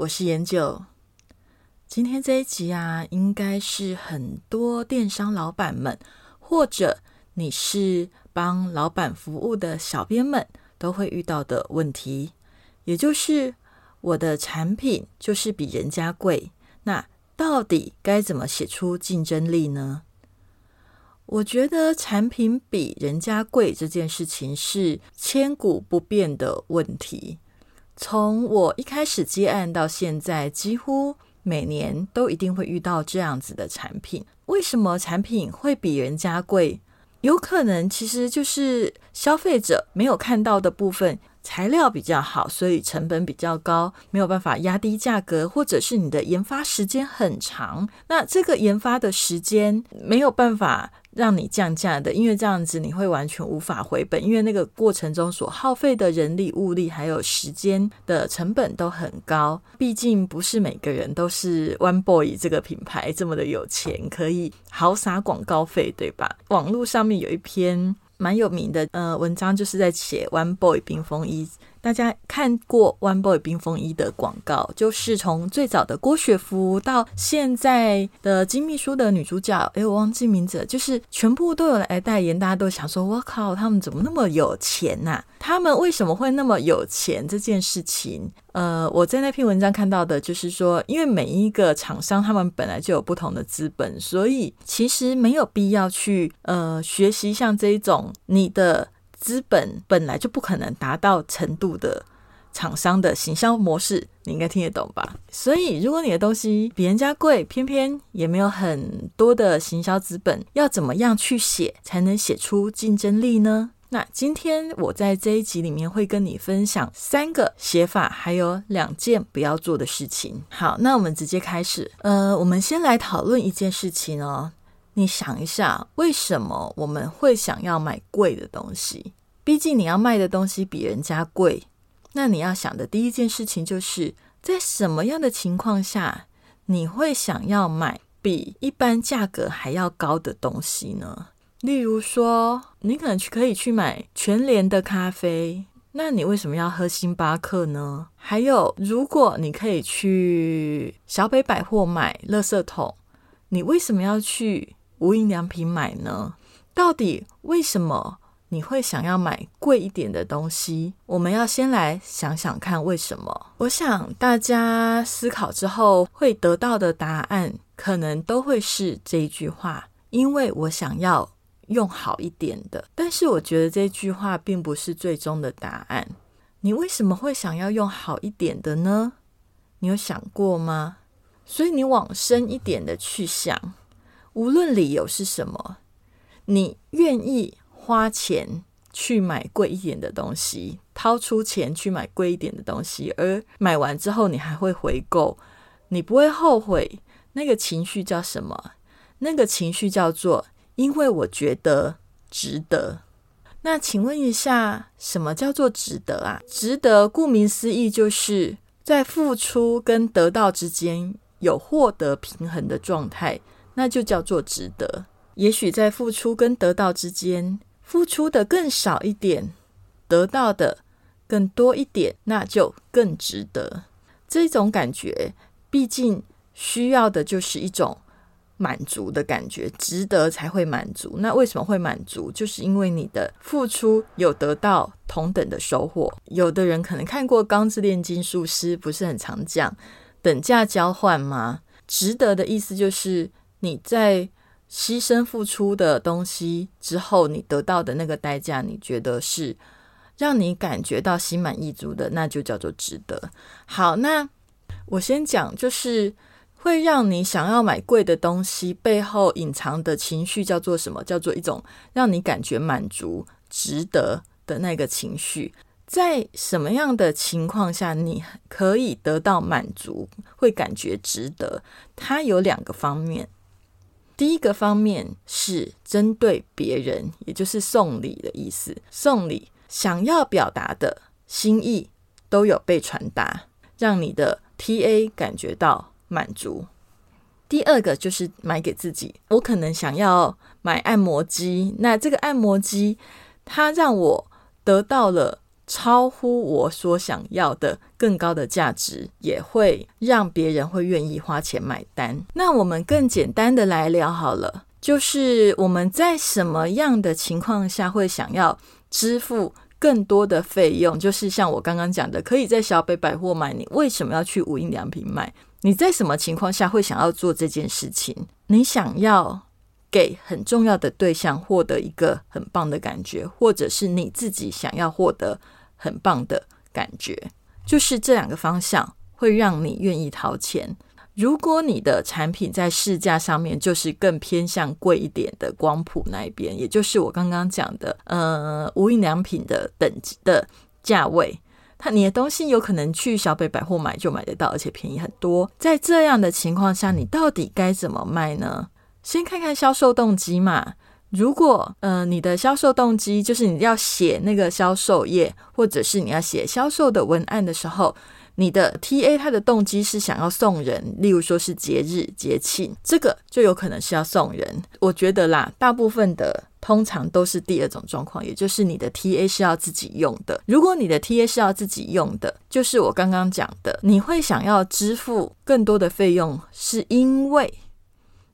我是研九。今天这一集啊，应该是很多电商老板们，或者你是帮老板服务的小编们，都会遇到的问题。也就是我的产品就是比人家贵，那到底该怎么写出竞争力呢？我觉得产品比人家贵这件事情是千古不变的问题。从我一开始接案到现在，几乎每年都一定会遇到这样子的产品。为什么产品会比人家贵？有可能其实就是消费者没有看到的部分，材料比较好，所以成本比较高，没有办法压低价格，或者是你的研发时间很长，那这个研发的时间没有办法。让你降价的，因为这样子你会完全无法回本，因为那个过程中所耗费的人力、物力还有时间的成本都很高。毕竟不是每个人都是 One Boy 这个品牌这么的有钱，可以豪撒广告费，对吧？网络上面有一篇蛮有名的呃文章，就是在写 One Boy 冰风衣。大家看过 One Boy 冰风衣的广告，就是从最早的郭雪芙到现在的金秘书的女主角，哎，我忘记名字，就是全部都有来代言。大家都想说，我靠，他们怎么那么有钱呐？他们为什么会那么有钱？这件事情，呃，我在那篇文章看到的就是说，因为每一个厂商他们本来就有不同的资本，所以其实没有必要去呃学习像这一种你的。资本本来就不可能达到程度的厂商的行销模式，你应该听得懂吧？所以，如果你的东西比人家贵，偏偏也没有很多的行销资本，要怎么样去写才能写出竞争力呢？那今天我在这一集里面会跟你分享三个写法，还有两件不要做的事情。好，那我们直接开始。呃，我们先来讨论一件事情哦。你想一下，为什么我们会想要买贵的东西？毕竟你要卖的东西比人家贵，那你要想的第一件事情就是在什么样的情况下你会想要买比一般价格还要高的东西呢？例如说，你可能去可以去买全联的咖啡，那你为什么要喝星巴克呢？还有，如果你可以去小北百货买垃圾桶，你为什么要去？无印良品买呢？到底为什么你会想要买贵一点的东西？我们要先来想想看为什么。我想大家思考之后会得到的答案，可能都会是这一句话：因为我想要用好一点的。但是我觉得这句话并不是最终的答案。你为什么会想要用好一点的呢？你有想过吗？所以你往深一点的去想。无论理由是什么，你愿意花钱去买贵一点的东西，掏出钱去买贵一点的东西，而买完之后你还会回购，你不会后悔。那个情绪叫什么？那个情绪叫做因为我觉得值得。那请问一下，什么叫做值得啊？值得，顾名思义，就是在付出跟得到之间有获得平衡的状态。那就叫做值得。也许在付出跟得到之间，付出的更少一点，得到的更多一点，那就更值得。这种感觉，毕竟需要的就是一种满足的感觉，值得才会满足。那为什么会满足？就是因为你的付出有得到同等的收获。有的人可能看过《钢之炼金术师》，不是很常讲等价交换吗？值得的意思就是。你在牺牲付出的东西之后，你得到的那个代价，你觉得是让你感觉到心满意足的，那就叫做值得。好，那我先讲，就是会让你想要买贵的东西背后隐藏的情绪叫做什么？叫做一种让你感觉满足、值得的那个情绪。在什么样的情况下你可以得到满足，会感觉值得？它有两个方面。第一个方面是针对别人，也就是送礼的意思。送礼想要表达的心意都有被传达，让你的 TA 感觉到满足。第二个就是买给自己，我可能想要买按摩机，那这个按摩机它让我得到了。超乎我所想要的更高的价值，也会让别人会愿意花钱买单。那我们更简单的来聊好了，就是我们在什么样的情况下会想要支付更多的费用？就是像我刚刚讲的，可以在小北百货买，你为什么要去无印良品买？你在什么情况下会想要做这件事情？你想要给很重要的对象获得一个很棒的感觉，或者是你自己想要获得？很棒的感觉，就是这两个方向会让你愿意掏钱。如果你的产品在市价上面就是更偏向贵一点的光谱那一边，也就是我刚刚讲的，呃，无印良品的等级的价位，它你的东西有可能去小北百货买就买得到，而且便宜很多。在这样的情况下，你到底该怎么卖呢？先看看销售动机嘛。如果呃你的销售动机就是你要写那个销售页，或者是你要写销售的文案的时候，你的 T A 它的动机是想要送人，例如说是节日节庆，这个就有可能是要送人。我觉得啦，大部分的通常都是第二种状况，也就是你的 T A 是要自己用的。如果你的 T A 是要自己用的，就是我刚刚讲的，你会想要支付更多的费用，是因为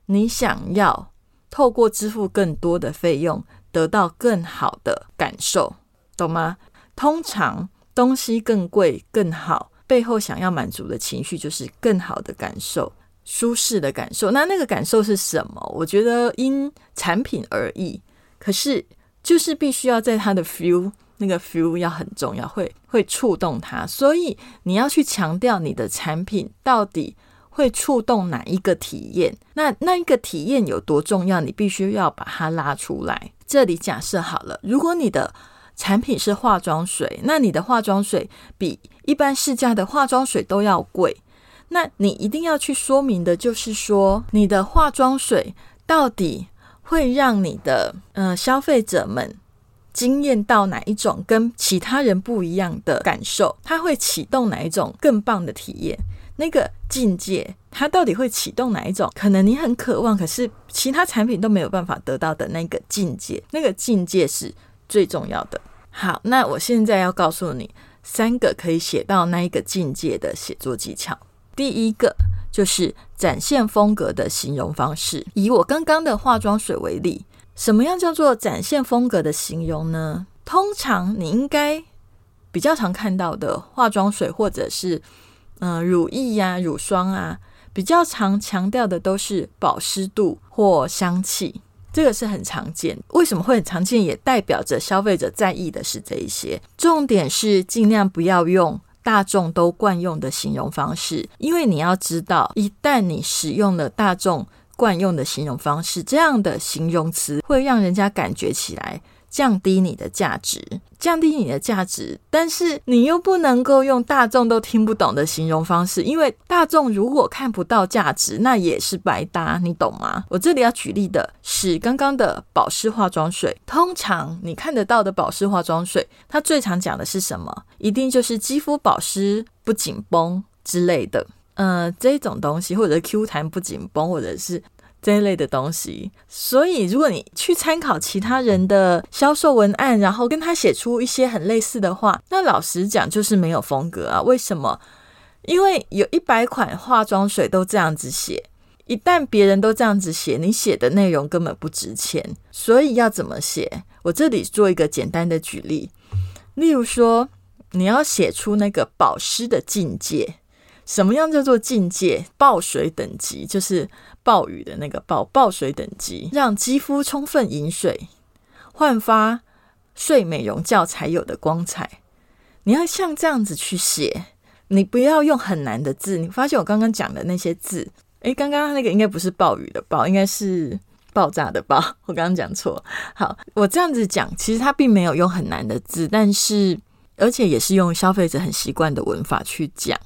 你想要。透过支付更多的费用，得到更好的感受，懂吗？通常东西更贵更好，背后想要满足的情绪就是更好的感受、舒适的感受。那那个感受是什么？我觉得因产品而异，可是就是必须要在它的 feel，那个 feel 要很重要，会会触动它。所以你要去强调你的产品到底。会触动哪一个体验？那那一个体验有多重要？你必须要把它拉出来。这里假设好了，如果你的产品是化妆水，那你的化妆水比一般市价的化妆水都要贵。那你一定要去说明的，就是说你的化妆水到底会让你的呃消费者们惊艳到哪一种跟其他人不一样的感受？它会启动哪一种更棒的体验？那个境界，它到底会启动哪一种？可能你很渴望，可是其他产品都没有办法得到的那个境界，那个境界是最重要的。好，那我现在要告诉你三个可以写到那一个境界的写作技巧。第一个就是展现风格的形容方式。以我刚刚的化妆水为例，什么样叫做展现风格的形容呢？通常你应该比较常看到的化妆水，或者是嗯，乳液呀、乳霜啊，比较常强调的都是保湿度或香气，这个是很常见。为什么会很常见？也代表着消费者在意的是这一些。重点是尽量不要用大众都惯用的形容方式，因为你要知道，一旦你使用了大众惯用的形容方式，这样的形容词会让人家感觉起来。降低你的价值，降低你的价值，但是你又不能够用大众都听不懂的形容方式，因为大众如果看不到价值，那也是白搭，你懂吗？我这里要举例的是刚刚的保湿化妆水，通常你看得到的保湿化妆水，它最常讲的是什么？一定就是肌肤保湿不紧绷之类的，呃，这种东西，或者 Q 弹不紧绷，或者是。这一类的东西，所以如果你去参考其他人的销售文案，然后跟他写出一些很类似的话，那老实讲就是没有风格啊。为什么？因为有一百款化妆水都这样子写，一旦别人都这样子写，你写的内容根本不值钱。所以要怎么写？我这里做一个简单的举例，例如说，你要写出那个保湿的境界。什么样叫做境界？爆水等级就是暴雨的那个暴爆水等级，让肌肤充分饮水，焕发睡美容觉才有的光彩。你要像这样子去写，你不要用很难的字。你发现我刚刚讲的那些字，诶，刚刚那个应该不是暴雨的暴，应该是爆炸的爆。我刚刚讲错。好，我这样子讲，其实它并没有用很难的字，但是。而且也是用消费者很习惯的文法去讲。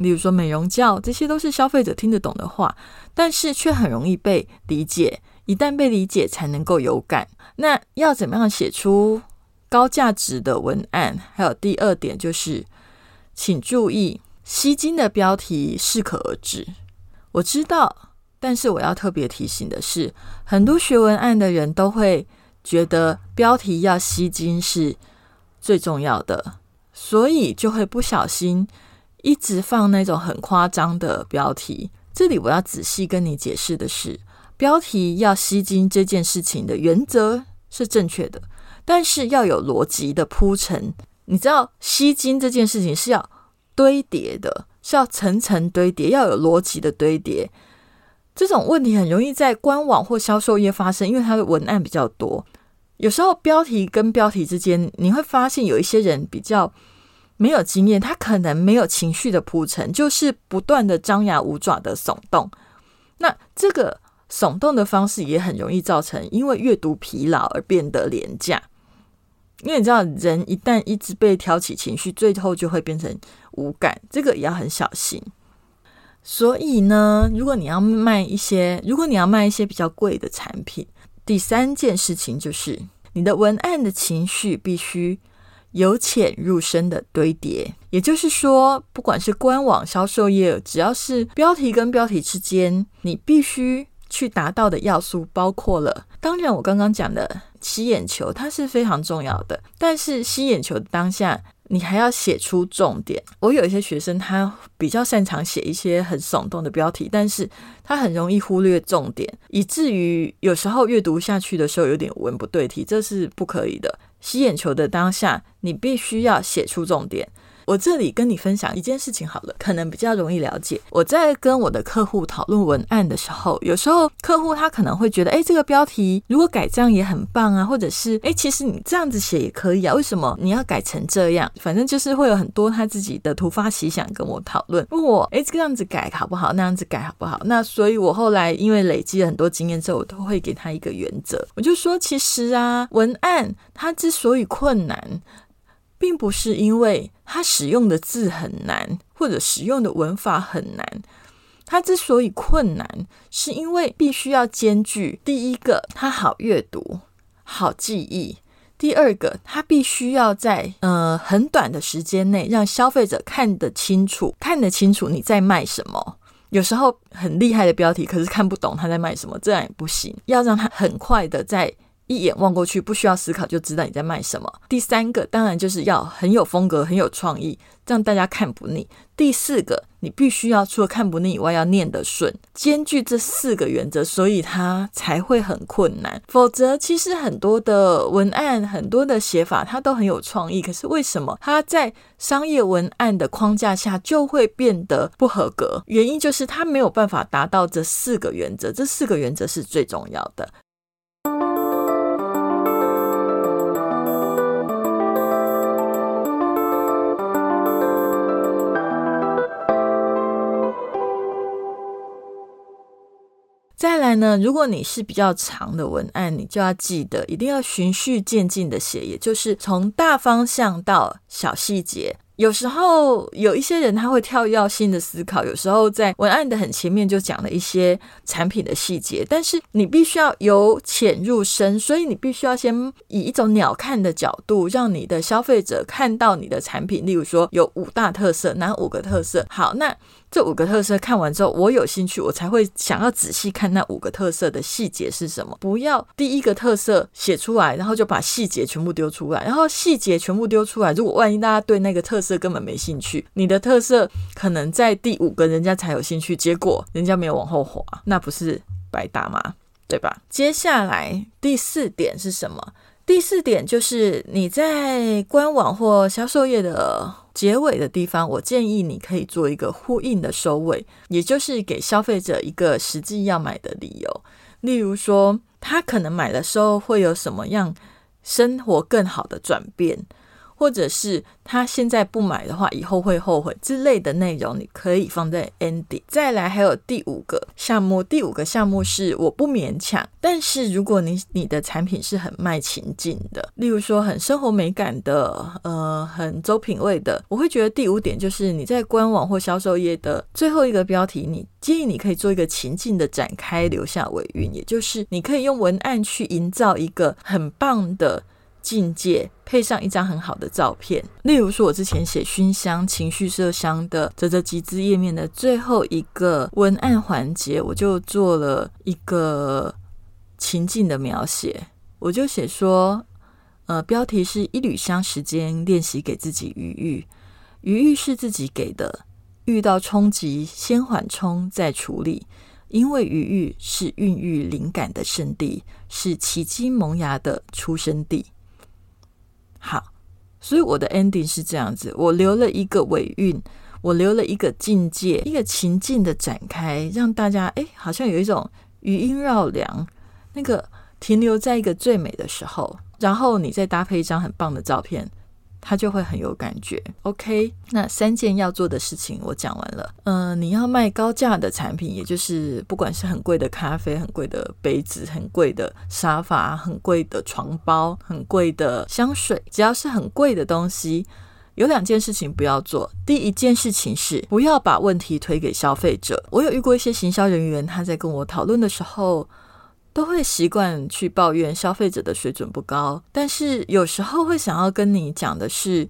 例如说美容觉，这些都是消费者听得懂的话，但是却很容易被理解。一旦被理解，才能够有感。那要怎么样写出高价值的文案？还有第二点就是，请注意吸睛的标题适可而止。我知道，但是我要特别提醒的是，很多学文案的人都会觉得标题要吸睛是最重要的，所以就会不小心。一直放那种很夸张的标题，这里我要仔细跟你解释的是，标题要吸睛这件事情的原则是正确的，但是要有逻辑的铺陈。你知道吸睛这件事情是要堆叠的，是要层层堆叠，要有逻辑的堆叠。这种问题很容易在官网或销售业发生，因为它的文案比较多，有时候标题跟标题之间，你会发现有一些人比较。没有经验，他可能没有情绪的铺陈，就是不断的张牙舞爪的耸动。那这个耸动的方式也很容易造成因为阅读疲劳而变得廉价。因为你知道，人一旦一直被挑起情绪，最后就会变成无感，这个也要很小心。所以呢，如果你要卖一些，如果你要卖一些比较贵的产品，第三件事情就是你的文案的情绪必须。由浅入深的堆叠，也就是说，不管是官网销售业，只要是标题跟标题之间，你必须去达到的要素包括了。当然，我刚刚讲的吸眼球，它是非常重要的。但是吸眼球的当下，你还要写出重点。我有一些学生，他比较擅长写一些很耸动的标题，但是他很容易忽略重点，以至于有时候阅读下去的时候有点文不对题，这是不可以的。吸眼球的当下，你必须要写出重点。我这里跟你分享一件事情好了，可能比较容易了解。我在跟我的客户讨论文案的时候，有时候客户他可能会觉得，哎，这个标题如果改这样也很棒啊，或者是，哎，其实你这样子写也可以啊，为什么你要改成这样？反正就是会有很多他自己的突发奇想跟我讨论，问我，哎，这个样子改好不好？那样子改好不好？那所以我后来因为累积了很多经验之后，我都会给他一个原则，我就说，其实啊，文案它之所以困难。并不是因为它使用的字很难，或者使用的文法很难。它之所以困难，是因为必须要兼具第一个，它好阅读、好记忆；第二个，它必须要在呃很短的时间内让消费者看得清楚，看得清楚你在卖什么。有时候很厉害的标题，可是看不懂他在卖什么，这样也不行。要让他很快的在。一眼望过去，不需要思考就知道你在卖什么。第三个当然就是要很有风格、很有创意，让大家看不腻。第四个，你必须要除了看不腻以外，要念得顺，兼具这四个原则，所以它才会很困难。否则，其实很多的文案、很多的写法，它都很有创意，可是为什么它在商业文案的框架下就会变得不合格？原因就是它没有办法达到这四个原则，这四个原则是最重要的。来呢，如果你是比较长的文案，你就要记得一定要循序渐进的写，也就是从大方向到小细节。有时候有一些人他会跳跃性的思考，有时候在文案的很前面就讲了一些产品的细节，但是你必须要由浅入深，所以你必须要先以一种鸟瞰的角度，让你的消费者看到你的产品。例如说有五大特色，哪五个特色？好，那这五个特色看完之后，我有兴趣，我才会想要仔细看那五个特色的细节是什么。不要第一个特色写出来，然后就把细节全部丢出来，然后细节全部丢出来，如果万一大家对那个特色，根本没兴趣，你的特色可能在第五个人家才有兴趣，结果人家没有往后滑，那不是白搭吗？对吧？接下来第四点是什么？第四点就是你在官网或销售页的结尾的地方，我建议你可以做一个呼应的收尾，也就是给消费者一个实际要买的理由。例如说，他可能买的时候会有什么样生活更好的转变。或者是他现在不买的话，以后会后悔之类的内容，你可以放在 ending。再来还有第五个项目，第五个项目是我不勉强，但是如果你你的产品是很卖情境的，例如说很生活美感的，呃，很走品味的，我会觉得第五点就是你在官网或销售页的最后一个标题，你建议你可以做一个情境的展开，留下尾韵，也就是你可以用文案去营造一个很棒的。境界配上一张很好的照片，例如说，我之前写熏香情绪麝香的泽泽集资页面的最后一个文案环节，我就做了一个情境的描写，我就写说，呃，标题是一缕香时间练习给自己余裕，余裕是自己给的，遇到冲击先缓冲再处理，因为余裕是孕育灵感的圣地，是奇迹萌芽的出生地。好，所以我的 ending 是这样子，我留了一个尾韵，我留了一个境界，一个情境的展开，让大家哎，好像有一种余音绕梁，那个停留在一个最美的时候，然后你再搭配一张很棒的照片。他就会很有感觉。OK，那三件要做的事情我讲完了。嗯，你要卖高价的产品，也就是不管是很贵的咖啡、很贵的杯子、很贵的沙发、很贵的床包、很贵的香水，只要是很贵的东西，有两件事情不要做。第一件事情是不要把问题推给消费者。我有遇过一些行销人员，他在跟我讨论的时候。都会习惯去抱怨消费者的水准不高，但是有时候会想要跟你讲的是，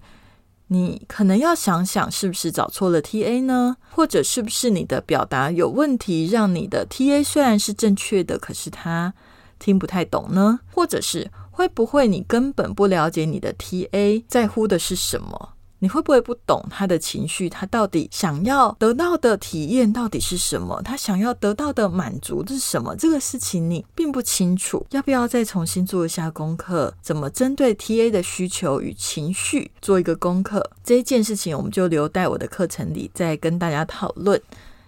你可能要想想是不是找错了 TA 呢？或者是不是你的表达有问题，让你的 TA 虽然是正确的，可是他听不太懂呢？或者是会不会你根本不了解你的 TA 在乎的是什么？你会不会不懂他的情绪？他到底想要得到的体验到底是什么？他想要得到的满足是什么？这个事情你并不清楚，要不要再重新做一下功课？怎么针对 TA 的需求与情绪做一个功课？这一件事情我们就留在我的课程里再跟大家讨论。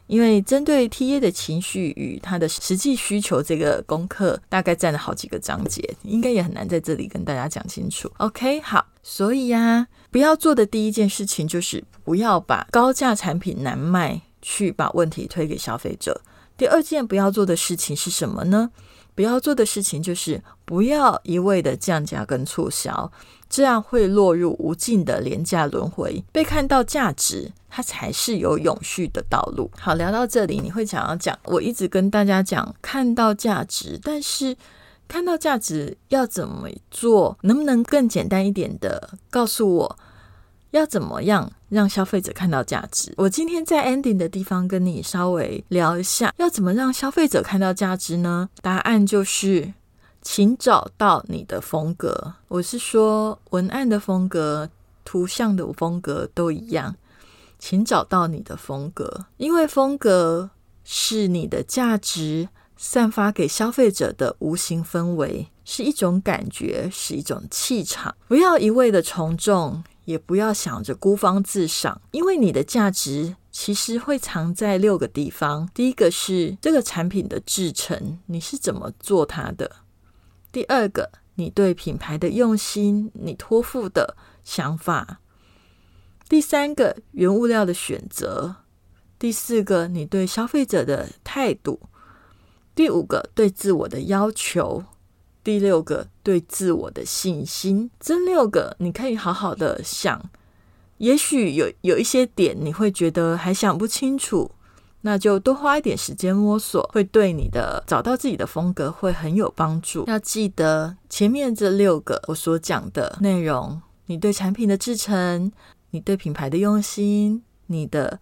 因为针对 TA 的情绪与他的实际需求，这个功课大概占了好几个章节，应该也很难在这里跟大家讲清楚。OK，好，所以呀，不要做的第一件事情就是不要把高价产品难卖，去把问题推给消费者。第二件不要做的事情是什么呢？不要做的事情就是不要一味的降价跟促销。这样会落入无尽的廉价轮回。被看到价值，它才是有永续的道路。好，聊到这里，你会想要讲，我一直跟大家讲看到价值，但是看到价值要怎么做？能不能更简单一点的告诉我，要怎么样让消费者看到价值？我今天在 ending 的地方跟你稍微聊一下，要怎么让消费者看到价值呢？答案就是。请找到你的风格，我是说文案的风格、图像的风格都一样。请找到你的风格，因为风格是你的价值散发给消费者的无形氛围，是一种感觉，是一种气场。不要一味的从众，也不要想着孤芳自赏，因为你的价值其实会藏在六个地方。第一个是这个产品的制成，你是怎么做它的？第二个，你对品牌的用心，你托付的想法；第三个，原物料的选择；第四个，你对消费者的态度；第五个，对自我的要求；第六个，对自我的信心。这六个你可以好好的想，也许有有一些点你会觉得还想不清楚。那就多花一点时间摸索，会对你的找到自己的风格会很有帮助。要记得前面这六个我所讲的内容：你对产品的制成，你对品牌的用心，你的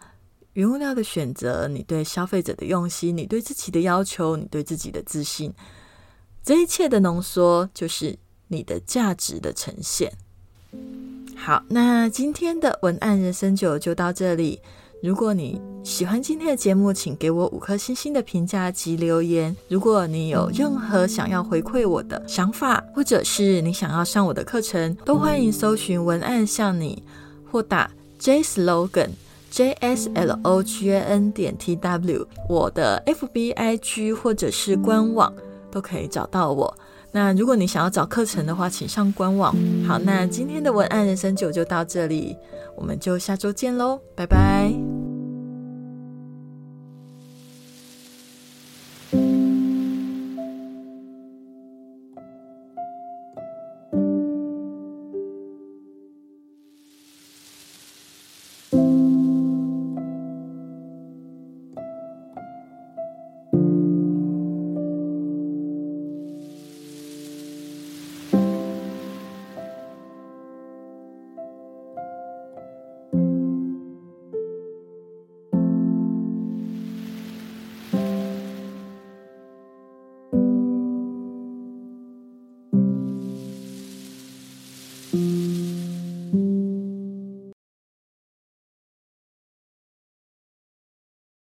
原物料的选择，你对消费者的用心，你对自己的要求，你对自己的自信，这一切的浓缩就是你的价值的呈现。好，那今天的文案人生九就到这里。如果你喜欢今天的节目，请给我五颗星星的评价及留言。如果你有任何想要回馈我的想法，或者是你想要上我的课程，都欢迎搜寻文案向你，或打 J Slogan J S L O G A N 点 T W，我的 F B I G 或者是官网都可以找到我。那如果你想要找课程的话，请上官网。好，那今天的文案人生九就到这里，我们就下周见喽，拜拜。